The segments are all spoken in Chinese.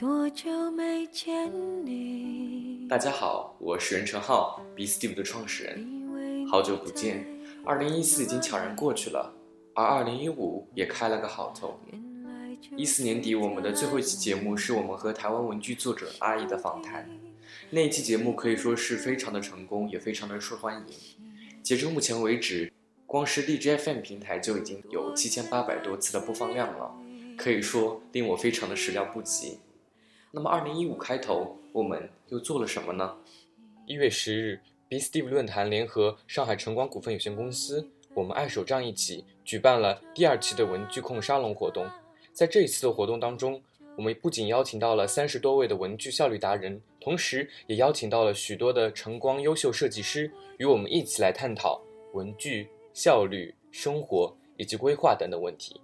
多久没见你？大家好，我是任成浩，B Steve 的创始人。好久不见，二零一四已经悄然过去了，而二零一五也开了个好头。一四年底，我们的最后一期节目是我们和台湾文具作者阿姨的访谈。那一期节目可以说是非常的成功，也非常的受欢迎。截至目前为止，光是荔枝 FM 平台就已经有七千八百多次的播放量了，可以说令我非常的始料不及。那么，二零一五开头，我们又做了什么呢？一月十日，B Steve 论坛联合上海晨光股份有限公司，我们爱手账一起举办了第二期的文具控沙龙活动。在这一次的活动当中，我们不仅邀请到了三十多位的文具效率达人，同时也邀请到了许多的晨光优秀设计师，与我们一起来探讨文具效率、生活以及规划等等问题。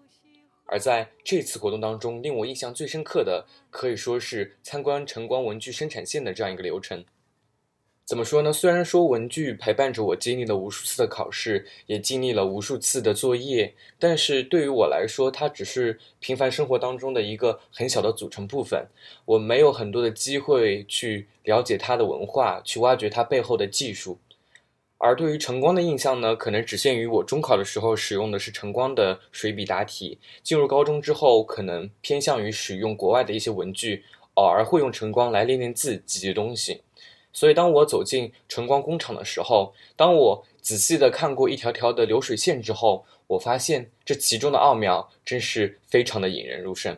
而在这次活动当中，令我印象最深刻的，可以说是参观晨光文具生产线的这样一个流程。怎么说呢？虽然说文具陪伴着我经历了无数次的考试，也经历了无数次的作业，但是对于我来说，它只是平凡生活当中的一个很小的组成部分。我没有很多的机会去了解它的文化，去挖掘它背后的技术。而对于晨光的印象呢，可能只限于我中考的时候使用的是晨光的水笔答题。进入高中之后，可能偏向于使用国外的一些文具，偶尔会用晨光来练练字、记记东西。所以，当我走进晨光工厂的时候，当我仔细的看过一条条的流水线之后，我发现这其中的奥妙真是非常的引人入胜。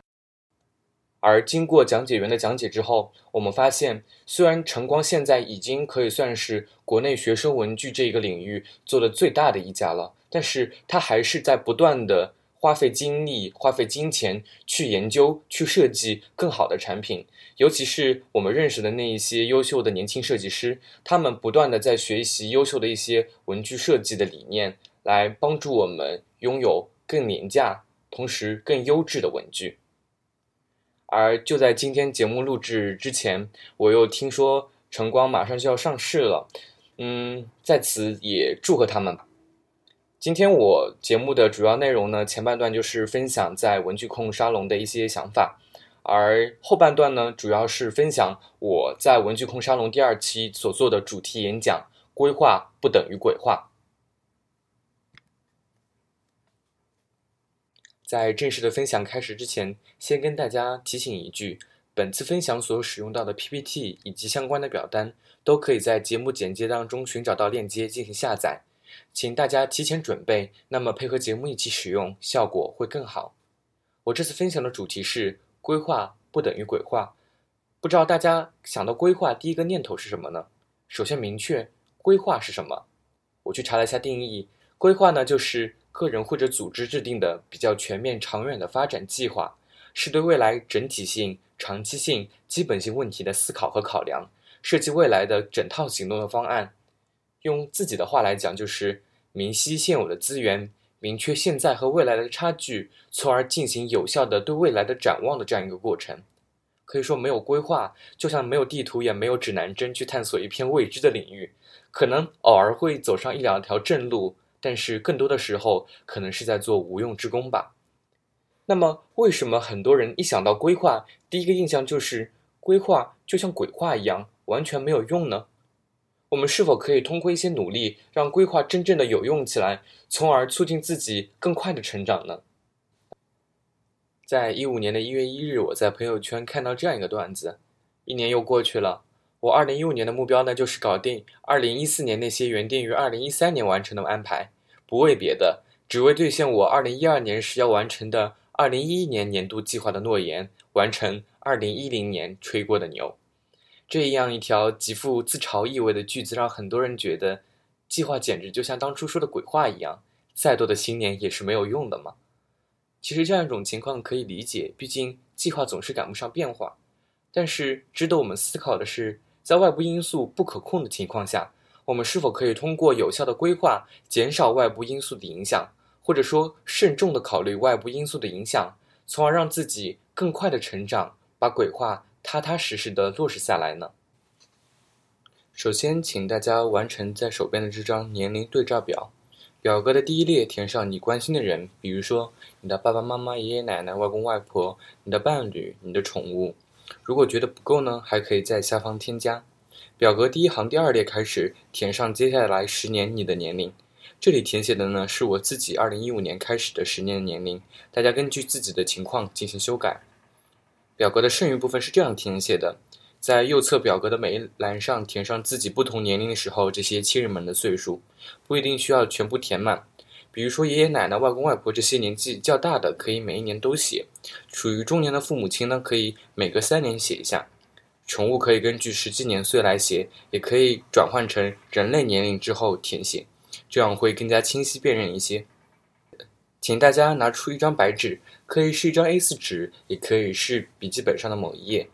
而经过讲解员的讲解之后，我们发现，虽然晨光现在已经可以算是国内学生文具这一个领域做的最大的一家了，但是它还是在不断的花费精力、花费金钱去研究、去设计更好的产品。尤其是我们认识的那一些优秀的年轻设计师，他们不断的在学习优秀的一些文具设计的理念，来帮助我们拥有更廉价、同时更优质的文具。而就在今天节目录制之前，我又听说晨光马上就要上市了，嗯，在此也祝贺他们吧。今天我节目的主要内容呢，前半段就是分享在文具控沙龙的一些想法。而后半段呢，主要是分享我在文具控沙龙第二期所做的主题演讲：规划不等于鬼话。在正式的分享开始之前，先跟大家提醒一句：本次分享所使用到的 PPT 以及相关的表单，都可以在节目简介当中寻找到链接进行下载，请大家提前准备，那么配合节目一起使用，效果会更好。我这次分享的主题是。规划不等于鬼话，不知道大家想到规划第一个念头是什么呢？首先明确规划是什么。我去查了一下定义，规划呢就是个人或者组织制定的比较全面、长远的发展计划，是对未来整体性、长期性、基本性问题的思考和考量，设计未来的整套行动的方案。用自己的话来讲，就是明晰现有的资源。明确现在和未来的差距，从而进行有效的对未来的展望的这样一个过程，可以说没有规划，就像没有地图也没有指南针去探索一片未知的领域，可能偶尔会走上一两条正路，但是更多的时候可能是在做无用之功吧。那么，为什么很多人一想到规划，第一个印象就是规划就像鬼话一样，完全没有用呢？我们是否可以通过一些努力，让规划真正的有用起来，从而促进自己更快的成长呢？在一五年的一月一日，我在朋友圈看到这样一个段子：一年又过去了，我二零一五年的目标呢，就是搞定二零一四年那些原定于二零一三年完成的安排，不为别的，只为兑现我二零一二年时要完成的二零一一年年度计划的诺言，完成二零一零年吹过的牛。这样一条极富自嘲意味的句子，让很多人觉得，计划简直就像当初说的鬼话一样，再多的新年也是没有用的嘛。其实这样一种情况可以理解，毕竟计划总是赶不上变化。但是值得我们思考的是，在外部因素不可控的情况下，我们是否可以通过有效的规划，减少外部因素的影响，或者说慎重的考虑外部因素的影响，从而让自己更快的成长，把鬼话。踏踏实实的落实下来呢。首先，请大家完成在手边的这张年龄对照表。表格的第一列填上你关心的人，比如说你的爸爸妈妈、爷爷奶奶、外公外婆、你的伴侣、你的宠物。如果觉得不够呢，还可以在下方添加。表格第一行第二列开始填上接下来十年你的年龄。这里填写的呢是我自己二零一五年开始的十年的年龄，大家根据自己的情况进行修改。表格的剩余部分是这样填写的：在右侧表格的每一栏上填上自己不同年龄的时候这些亲人们的岁数，不一定需要全部填满。比如说爷爷奶奶、外公外婆这些年纪较大的，可以每一年都写；处于中年的父母亲呢，可以每隔三年写一下。宠物可以根据实际年岁来写，也可以转换成人类年龄之后填写。这样会更加清晰辨认一些。请大家拿出一张白纸，可以是一张 A4 纸，也可以是笔记本上的某一页，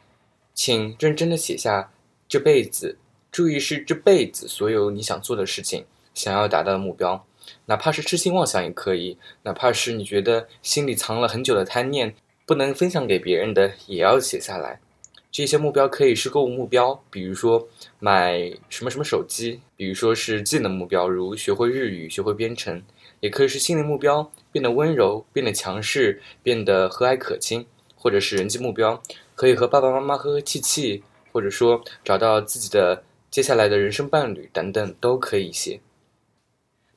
请认真的写下这辈子，注意是这辈子所有你想做的事情，想要达到的目标，哪怕是痴心妄想也可以，哪怕是你觉得心里藏了很久的贪念，不能分享给别人的，也要写下来。这些目标可以是购物目标，比如说买什么什么手机；比如说是技能目标，如学会日语、学会编程；也可以是心理目标，变得温柔、变得强势、变得和蔼可亲；或者是人际目标，可以和爸爸妈妈和和气气，或者说找到自己的接下来的人生伴侣等等，都可以写。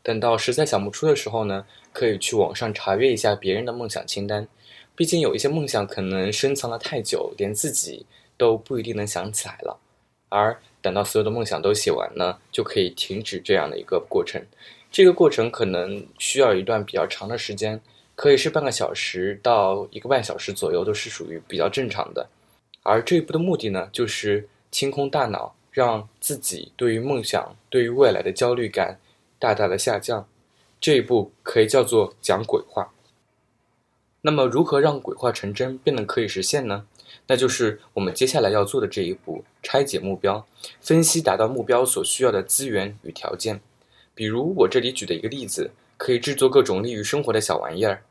等到实在想不出的时候呢，可以去网上查阅一下别人的梦想清单，毕竟有一些梦想可能深藏了太久，连自己。都不一定能想起来了，而等到所有的梦想都写完呢，就可以停止这样的一个过程。这个过程可能需要一段比较长的时间，可以是半个小时到一个半小时左右，都是属于比较正常的。而这一步的目的呢，就是清空大脑，让自己对于梦想、对于未来的焦虑感大大的下降。这一步可以叫做讲鬼话。那么，如何让鬼话成真，变得可以实现呢？那就是我们接下来要做的这一步：拆解目标，分析达到目标所需要的资源与条件。比如我这里举的一个例子，可以制作各种利于生活的小玩意儿。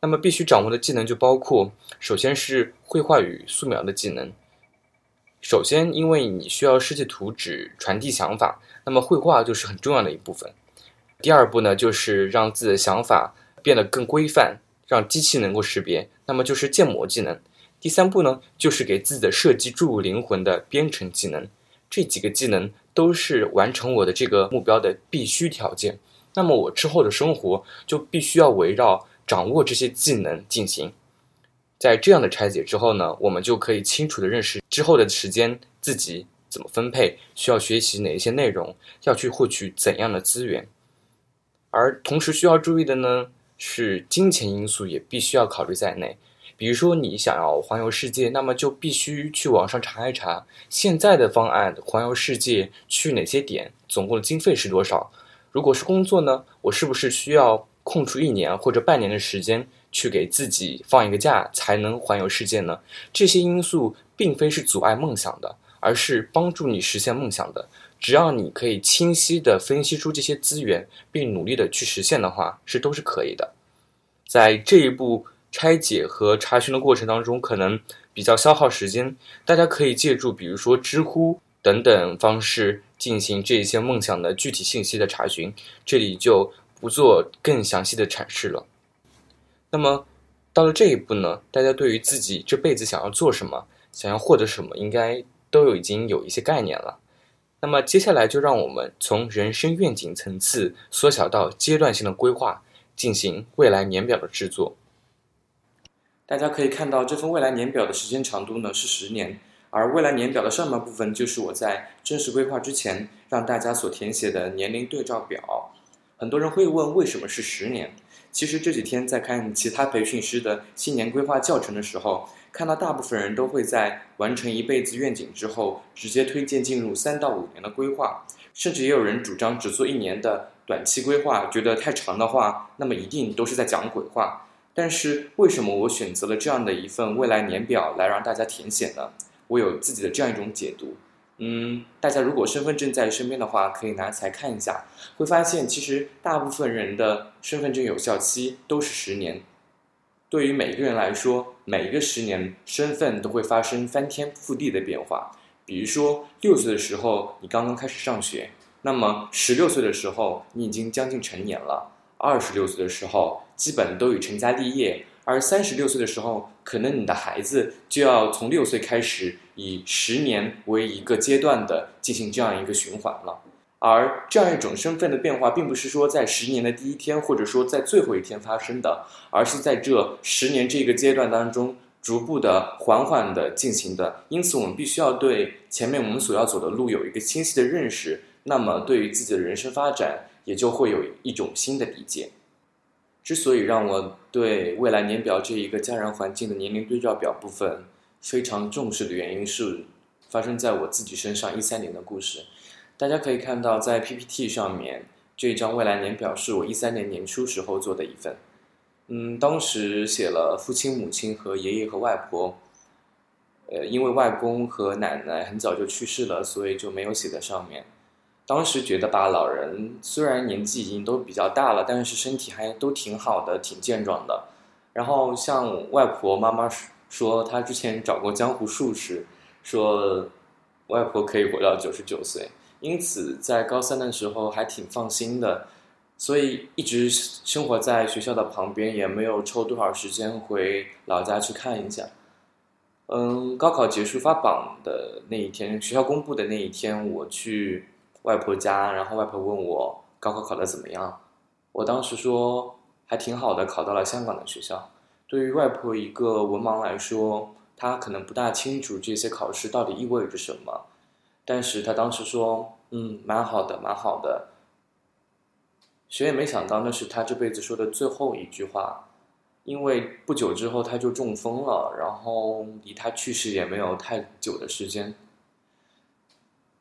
那么必须掌握的技能就包括：首先是绘画与素描的技能。首先，因为你需要设计图纸传递想法，那么绘画就是很重要的一部分。第二步呢，就是让自己的想法变得更规范，让机器能够识别，那么就是建模技能。第三步呢，就是给自己的设计注入灵魂的编程技能。这几个技能都是完成我的这个目标的必须条件。那么我之后的生活就必须要围绕掌握这些技能进行。在这样的拆解之后呢，我们就可以清楚的认识之后的时间自己怎么分配，需要学习哪一些内容，要去获取怎样的资源。而同时需要注意的呢，是金钱因素也必须要考虑在内。比如说，你想要环游世界，那么就必须去网上查一查现在的方案，环游世界去哪些点，总共的经费是多少？如果是工作呢，我是不是需要空出一年或者半年的时间去给自己放一个假，才能环游世界呢？这些因素并非是阻碍梦想的，而是帮助你实现梦想的。只要你可以清晰地分析出这些资源，并努力地去实现的话，是都是可以的。在这一步。拆解和查询的过程当中，可能比较消耗时间。大家可以借助，比如说知乎等等方式进行这些梦想的具体信息的查询。这里就不做更详细的阐释了。那么到了这一步呢，大家对于自己这辈子想要做什么，想要获得什么，应该都有已经有一些概念了。那么接下来就让我们从人生愿景层次缩小到阶段性的规划，进行未来年表的制作。大家可以看到，这份未来年表的时间长度呢是十年，而未来年表的上半部分就是我在正式规划之前让大家所填写的年龄对照表。很多人会问，为什么是十年？其实这几天在看其他培训师的新年规划教程的时候，看到大部分人都会在完成一辈子愿景之后，直接推荐进入三到五年的规划，甚至也有人主张只做一年的短期规划，觉得太长的话，那么一定都是在讲鬼话。但是为什么我选择了这样的一份未来年表来让大家填写呢？我有自己的这样一种解读。嗯，大家如果身份证在身边的话，可以拿起来看一下，会发现其实大部分人的身份证有效期都是十年。对于每个人来说，每一个十年身份都会发生翻天覆地的变化。比如说六岁的时候你刚刚开始上学，那么十六岁的时候你已经将近成年了。二十六岁的时候，基本都已成家立业；而三十六岁的时候，可能你的孩子就要从六岁开始，以十年为一个阶段的进行这样一个循环了。而这样一种身份的变化，并不是说在十年的第一天，或者说在最后一天发生的，而是在这十年这个阶段当中，逐步的、缓缓的进行的。因此，我们必须要对前面我们所要走的路有一个清晰的认识，那么对于自己的人生发展，也就会有一种新的理解。之所以让我对未来年表这一个家人环境的年龄对照表部分非常重视的原因，是发生在我自己身上一三年的故事。大家可以看到，在 PPT 上面这一张未来年表是我一三年年初时候做的一份。嗯，当时写了父亲、母亲和爷爷和外婆。呃，因为外公和奶奶很早就去世了，所以就没有写在上面。当时觉得吧，老人虽然年纪已经都比较大了，但是身体还都挺好的，挺健壮的。然后像外婆妈妈说，她之前找过江湖术士，说外婆可以活到九十九岁。因此，在高三的时候还挺放心的，所以一直生活在学校的旁边，也没有抽多少时间回老家去看一下。嗯，高考结束发榜的那一天，学校公布的那一天，我去外婆家，然后外婆问我高考考的怎么样，我当时说还挺好的，考到了香港的学校。对于外婆一个文盲来说，她可能不大清楚这些考试到底意味着什么。但是他当时说，嗯，蛮好的，蛮好的。谁也没想到那是他这辈子说的最后一句话，因为不久之后他就中风了，然后离他去世也没有太久的时间。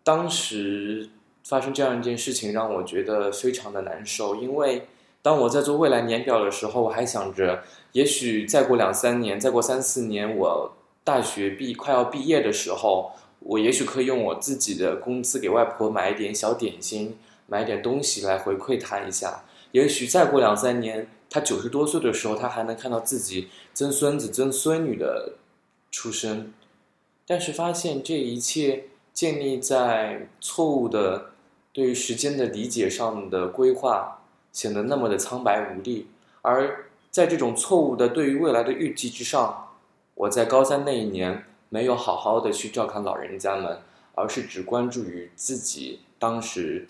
当时发生这样一件事情，让我觉得非常的难受，因为当我在做未来年表的时候，我还想着，也许再过两三年，再过三四年，我大学毕快要毕业的时候。我也许可以用我自己的工资给外婆买一点小点心，买点东西来回馈她一下。也许再过两三年，她九十多岁的时候，她还能看到自己曾孙子、曾孙女的出生。但是发现这一切建立在错误的对于时间的理解上的规划，显得那么的苍白无力。而在这种错误的对于未来的预计之上，我在高三那一年。没有好好的去照看老人家们，而是只关注于自己当时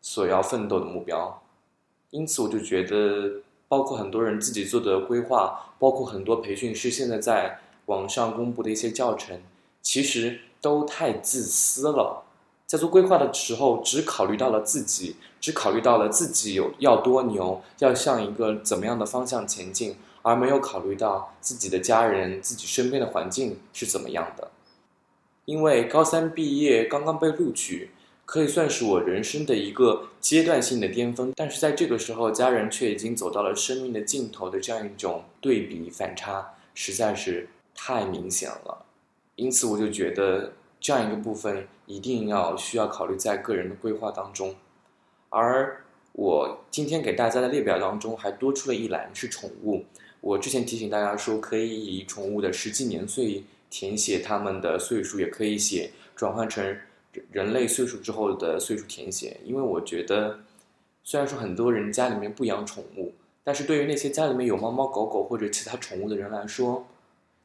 所要奋斗的目标。因此，我就觉得，包括很多人自己做的规划，包括很多培训师现在在网上公布的一些教程，其实都太自私了。在做规划的时候，只考虑到了自己，只考虑到了自己有要多牛，要向一个怎么样的方向前进。而没有考虑到自己的家人、自己身边的环境是怎么样的。因为高三毕业刚刚被录取，可以算是我人生的一个阶段性的巅峰。但是在这个时候，家人却已经走到了生命的尽头的这样一种对比反差，实在是太明显了。因此，我就觉得这样一个部分一定要需要考虑在个人的规划当中。而我今天给大家的列表当中还多出了一栏是宠物。我之前提醒大家说，可以以宠物的实际年岁填写它们的岁数，也可以写转换成人类岁数之后的岁数填写。因为我觉得，虽然说很多人家里面不养宠物，但是对于那些家里面有猫猫狗狗或者其他宠物的人来说，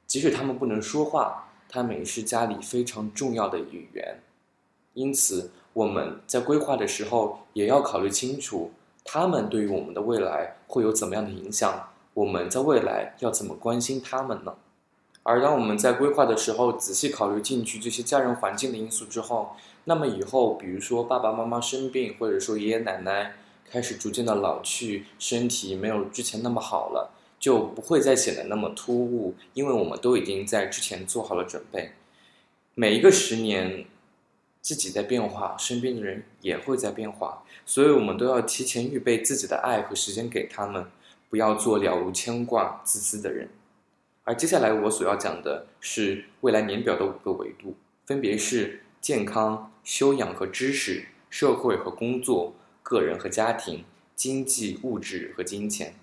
即使他们不能说话，它们也是家里非常重要的一员。因此，我们在规划的时候也要考虑清楚，它们对于我们的未来会有怎么样的影响。我们在未来要怎么关心他们呢？而当我们在规划的时候仔细考虑进去这些家人环境的因素之后，那么以后比如说爸爸妈妈生病，或者说爷爷奶奶开始逐渐的老去，身体没有之前那么好了，就不会再显得那么突兀，因为我们都已经在之前做好了准备。每一个十年，自己在变化，身边的人也会在变化，所以我们都要提前预备自己的爱和时间给他们。不要做了无牵挂、自私的人。而接下来我所要讲的是未来年表的五个维度，分别是健康、修养和知识、社会和工作、个人和家庭、经济、物质和金钱。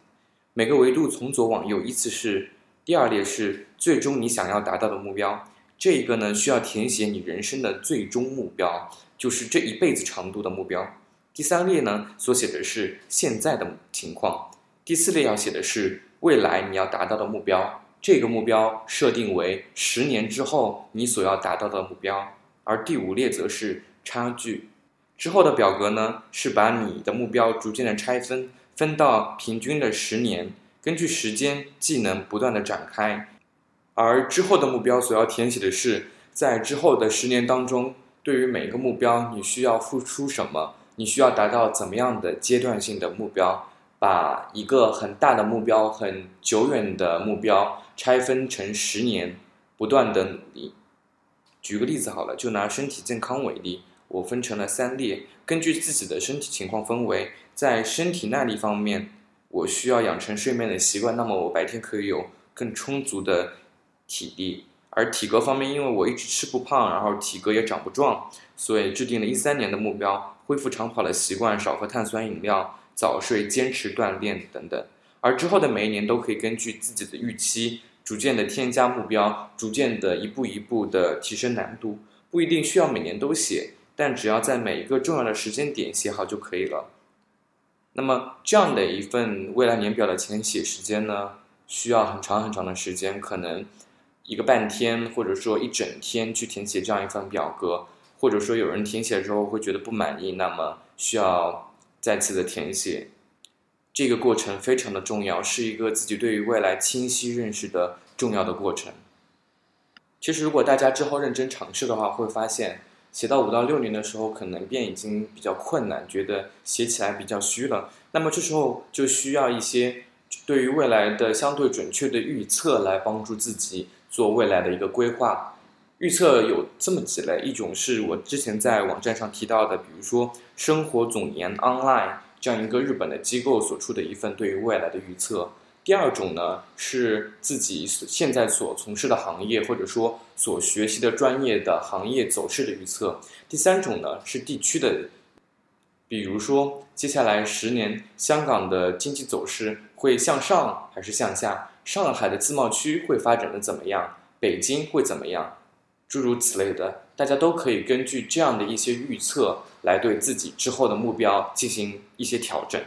每个维度从左往右依次是：第二列是最终你想要达到的目标，这一个呢需要填写你人生的最终目标，就是这一辈子长度的目标。第三列呢所写的是现在的情况。第四列要写的是未来你要达到的目标，这个目标设定为十年之后你所要达到的目标，而第五列则是差距。之后的表格呢，是把你的目标逐渐的拆分，分到平均的十年，根据时间技能不断的展开。而之后的目标所要填写的是，在之后的十年当中，对于每一个目标你需要付出什么，你需要达到怎么样的阶段性的目标，把一个很大的目标、很久远的目标拆分成十年，不断的努力。举个例子好了，就拿身体健康为例。我分成了三列，根据自己的身体情况分为，在身体耐力方面，我需要养成睡眠的习惯，那么我白天可以有更充足的体力。而体格方面，因为我一直吃不胖，然后体格也长不壮，所以制定了一三年的目标，恢复长跑的习惯，少喝碳酸饮料，早睡，坚持锻炼等等。而之后的每一年都可以根据自己的预期，逐渐的添加目标，逐渐的一步一步的提升难度，不一定需要每年都写。但只要在每一个重要的时间点写好就可以了。那么这样的一份未来年表的填写时间呢，需要很长很长的时间，可能一个半天或者说一整天去填写这样一份表格，或者说有人填写的时候会觉得不满意，那么需要再次的填写。这个过程非常的重要，是一个自己对于未来清晰认识的重要的过程。其实如果大家之后认真尝试的话，会发现。写到五到六年的时候，可能便已经比较困难，觉得写起来比较虚了。那么这时候就需要一些对于未来的相对准确的预测，来帮助自己做未来的一个规划。预测有这么几类，一种是我之前在网站上提到的，比如说生活总研 Online 这样一个日本的机构所出的一份对于未来的预测。第二种呢是自己现在所从事的行业或者说所学习的专业的行业走势的预测。第三种呢是地区的，比如说接下来十年香港的经济走势会向上还是向下？上海的自贸区会发展的怎么样？北京会怎么样？诸如此类的，大家都可以根据这样的一些预测来对自己之后的目标进行一些调整。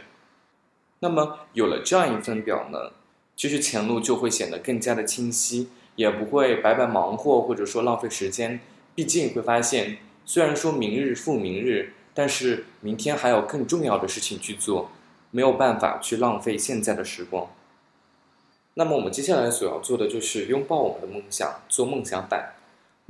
那么有了这样一份表呢，其实前路就会显得更加的清晰，也不会白白忙活或者说浪费时间。毕竟会发现，虽然说明日复明日，但是明天还有更重要的事情去做，没有办法去浪费现在的时光。那么我们接下来所要做的就是拥抱我们的梦想，做梦想版。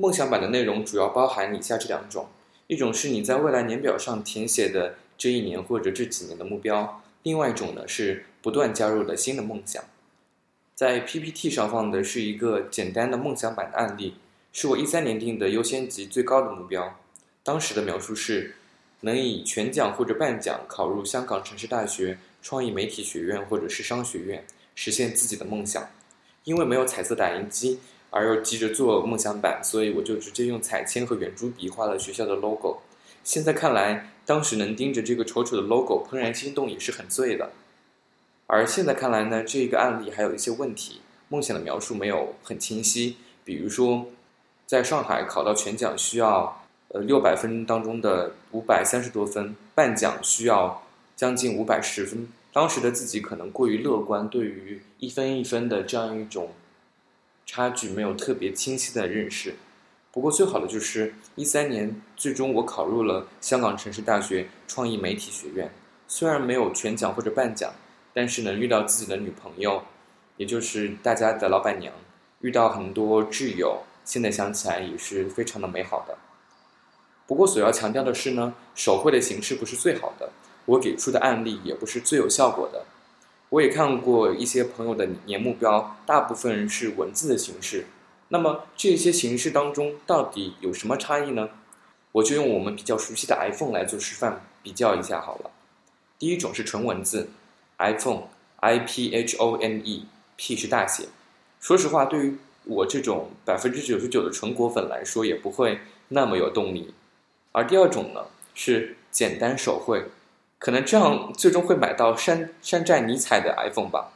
梦想版的内容主要包含以下这两种：一种是你在未来年表上填写的这一年或者这几年的目标。另外一种呢是不断加入的新的梦想，在 PPT 上放的是一个简单的梦想版的案例，是我一三年定的优先级最高的目标。当时的描述是，能以全奖或者半奖考入香港城市大学创意媒体学院或者是商学院，实现自己的梦想。因为没有彩色打印机，而又急着做梦想版，所以我就直接用彩铅和圆珠笔画了学校的 logo。现在看来，当时能盯着这个丑丑的 logo 怦然心动也是很醉的。而现在看来呢，这个案例还有一些问题，梦想的描述没有很清晰。比如说，在上海考到全奖需要呃六百分当中的五百三十多分，半奖需要将近五百十分。当时的自己可能过于乐观，对于一分一分的这样一种差距没有特别清晰的认识。不过最好的就是一三年，最终我考入了香港城市大学创意媒体学院。虽然没有全奖或者半奖，但是能遇到自己的女朋友，也就是大家的老板娘，遇到很多挚友，现在想起来也是非常的美好的。不过所要强调的是呢，手绘的形式不是最好的，我给出的案例也不是最有效果的。我也看过一些朋友的年目标，大部分是文字的形式。那么这些形式当中到底有什么差异呢？我就用我们比较熟悉的 iPhone 来做示范比较一下好了。第一种是纯文字，iPhone，I P H O N E，P 是大写。说实话，对于我这种百分之九十九的纯果粉来说，也不会那么有动力。而第二种呢，是简单手绘，可能这样最终会买到山山寨尼彩的 iPhone 吧。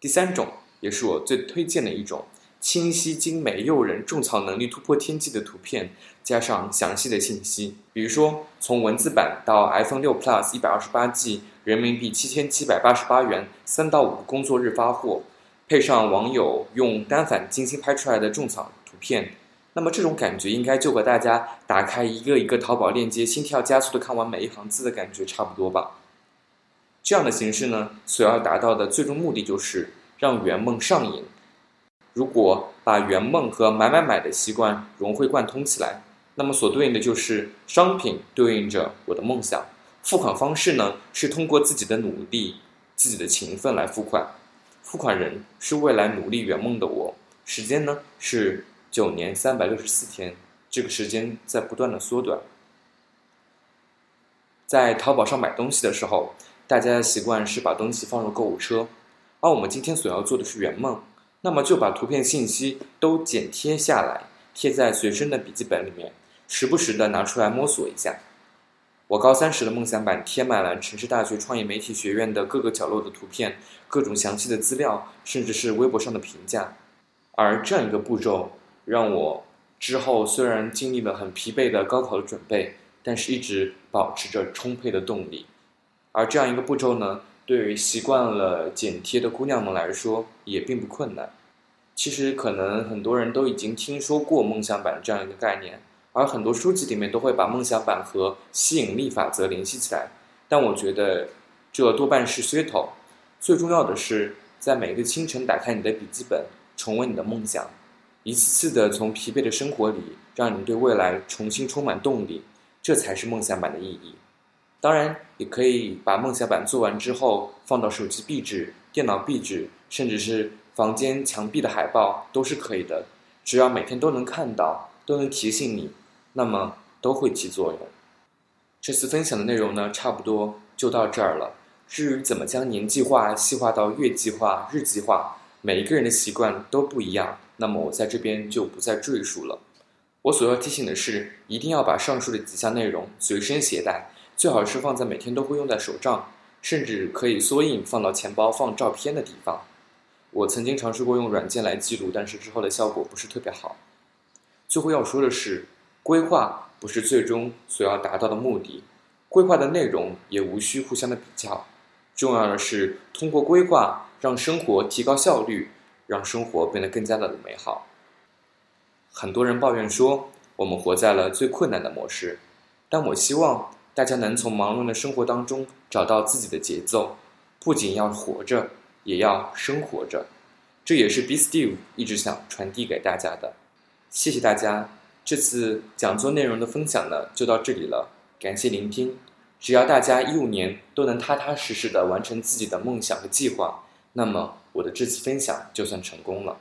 第三种也是我最推荐的一种。清晰、精美、诱人、种草能力突破天际的图片，加上详细的信息，比如说从文字版到 iPhone 六 Plus 一百二十八 G，人民币七千七百八十八元，三到五个工作日发货，配上网友用单反精心拍出来的种草图片，那么这种感觉应该就和大家打开一个一个淘宝链接，心跳加速的看完每一行字的感觉差不多吧。这样的形式呢，所要达到的最终目的就是让圆梦上瘾。如果把圆梦和买买买的习惯融会贯通起来，那么所对应的就是商品对应着我的梦想。付款方式呢，是通过自己的努力、自己的勤奋来付款。付款人是未来努力圆梦的我。时间呢是九年三百六十四天，这个时间在不断的缩短。在淘宝上买东西的时候，大家的习惯是把东西放入购物车，而我们今天所要做的是圆梦，那么就把图片信息都剪贴下来，贴在随身的笔记本里面，时不时的拿出来摸索一下。我高三时的梦想版贴满了城市大学创业媒体学院的各个角落的图片，各种详细的资料，甚至是微博上的评价。而这样一个步骤，让我之后虽然经历了很疲惫的高考的准备，但是一直保持着充沛的动力。而这样一个步骤呢，对于习惯了剪贴的姑娘们来说，也并不困难。其实可能很多人都已经听说过梦想版这样一个概念。而很多书籍里面都会把梦想版和吸引力法则联系起来，但我觉得这多半是噱头。最重要的是，在每个清晨打开你的笔记本，重温你的梦想，一次次的从疲惫的生活里，让你对未来重新充满动力，这才是梦想版的意义。当然，也可以把梦想版做完之后放到手机壁纸、电脑壁纸，甚至是房间墙壁的海报都是可以的，只要每天都能看到，都能提醒你。那么都会起作用。这次分享的内容呢，差不多就到这儿了。至于怎么将年计划细化到月计划、日计划，每一个人的习惯都不一样，那么我在这边就不再赘述了。我所要提醒的是，一定要把上述的几项内容随身携带，最好是放在每天都会用在手账，甚至可以缩印放到钱包放照片的地方。我曾经尝试过用软件来记录，但是之后的效果不是特别好。最后要说的是。规划不是最终所要达到的目的，规划的内容也无需互相的比较，重要的是通过规划让生活提高效率，让生活变得更加的美好。很多人抱怨说我们活在了最困难的模式，但我希望大家能从忙碌的生活当中找到自己的节奏，不仅要活着，也要生活着。这也是 B Steve 一直想传递给大家的。谢谢大家。这次讲座内容的分享呢，就到这里了。感谢聆听。只要大家一五年都能踏踏实实的完成自己的梦想和计划，那么我的这次分享就算成功了。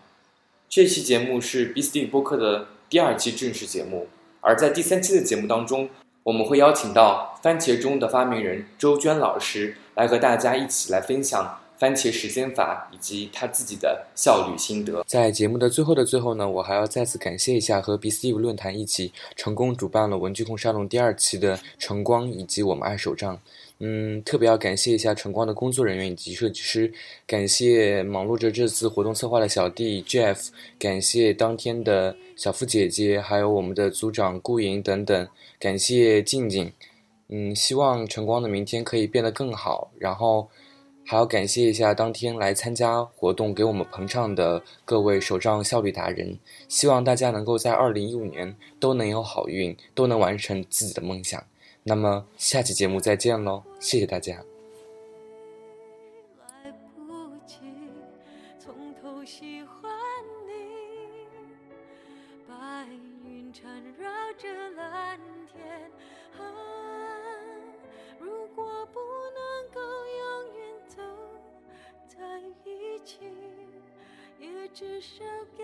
这期节目是 B S D 播客的第二期正式节目，而在第三期的节目当中，我们会邀请到番茄钟的发明人周娟老师来和大家一起来分享。番茄时间法以及他自己的效率心得。在节目的最后的最后呢，我还要再次感谢一下和 B Steve 论坛一起成功主办了文具控沙龙第二期的晨光以及我们爱手账。嗯，特别要感谢一下晨光的工作人员以及设计师，感谢忙碌着这次活动策划的小弟 Jeff，感谢当天的小付姐姐，还有我们的组长顾莹等等，感谢静静。嗯，希望晨光的明天可以变得更好，然后。还要感谢一下当天来参加活动给我们捧场的各位手账效率达人，希望大家能够在二零一五年都能有好运，都能完成自己的梦想。那么下期节目再见喽，谢谢大家。至少给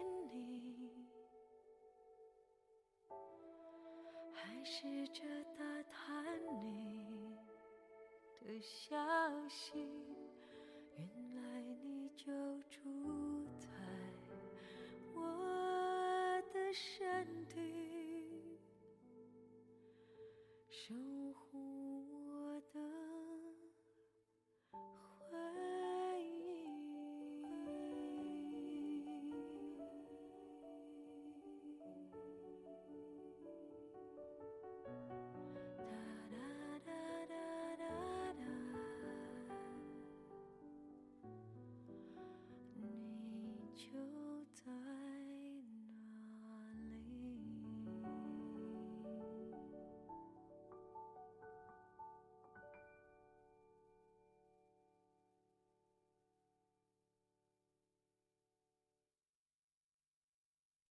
试着打探你的消息。